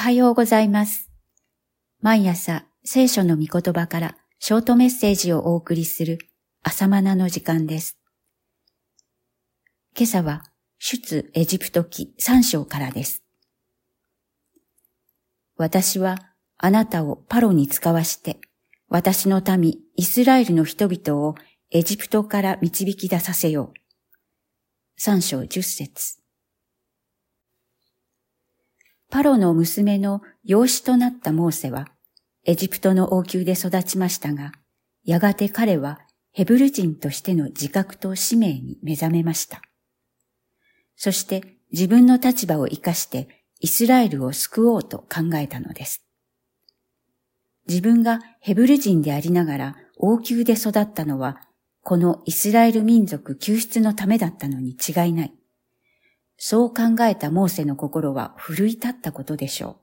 はようございます。毎朝聖書の御言葉からショートメッセージをお送りする朝マナの時間です。今朝は出エジプト記3章からです。私はあなたをパロに使わして、私の民イスラエルの人々をエジプトから導き出させよう。3章10節パロの娘の養子となったモーセは、エジプトの王宮で育ちましたが、やがて彼はヘブル人としての自覚と使命に目覚めました。そして自分の立場を活かしてイスラエルを救おうと考えたのです。自分がヘブル人でありながら王宮で育ったのは、このイスラエル民族救出のためだったのに違いない。そう考えたモーセの心は奮い立ったことでしょう。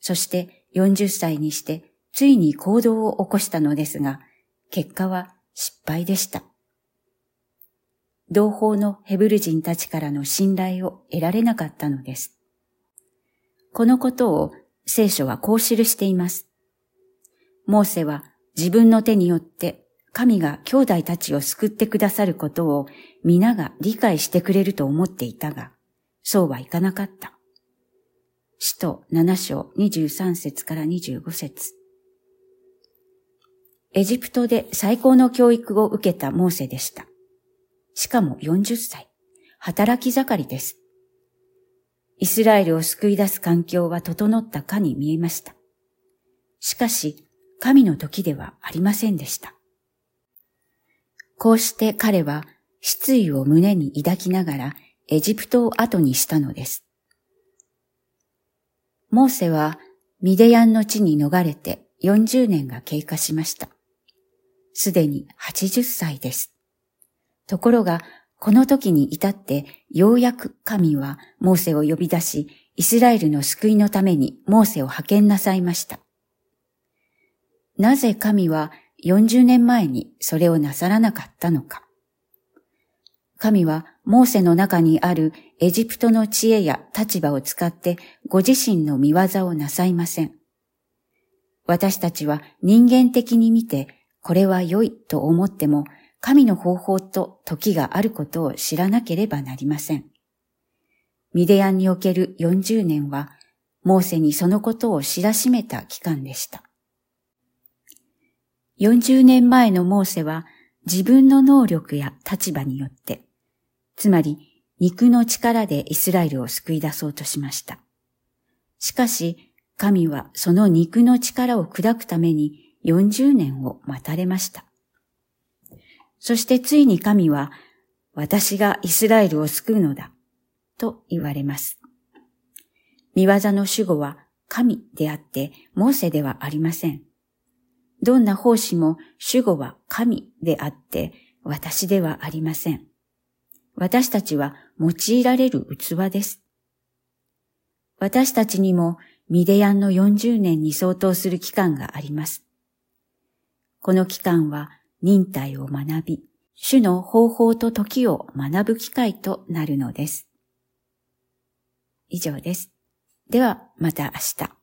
そして40歳にしてついに行動を起こしたのですが、結果は失敗でした。同胞のヘブル人たちからの信頼を得られなかったのです。このことを聖書はこう記しています。モーセは自分の手によって神が兄弟たちを救ってくださることを皆が理解してくれると思っていたが、そうはいかなかった。使徒7章23節から25節エジプトで最高の教育を受けたモーセでした。しかも40歳。働き盛りです。イスラエルを救い出す環境は整ったかに見えました。しかし、神の時ではありませんでした。こうして彼は失意を胸に抱きながらエジプトを後にしたのです。モーセはミデヤンの地に逃れて40年が経過しました。すでに80歳です。ところが、この時に至ってようやく神はモーセを呼び出し、イスラエルの救いのためにモーセを派遣なさいました。なぜ神は40年前にそれをなさらなかったのか。神はモーセの中にあるエジプトの知恵や立場を使ってご自身の見業をなさいません。私たちは人間的に見てこれは良いと思っても神の方法と時があることを知らなければなりません。ミデヤンにおける40年はモーセにそのことを知らしめた期間でした。40年前のモーセは自分の能力や立場によって、つまり肉の力でイスラエルを救い出そうとしました。しかし、神はその肉の力を砕くために40年を待たれました。そしてついに神は、私がイスラエルを救うのだ、と言われます。見業の主語は神であって、モーセではありません。どんな奉仕も主語は神であって私ではありません。私たちは用いられる器です。私たちにもミデヤンの40年に相当する期間があります。この期間は忍耐を学び、主の方法と時を学ぶ機会となるのです。以上です。ではまた明日。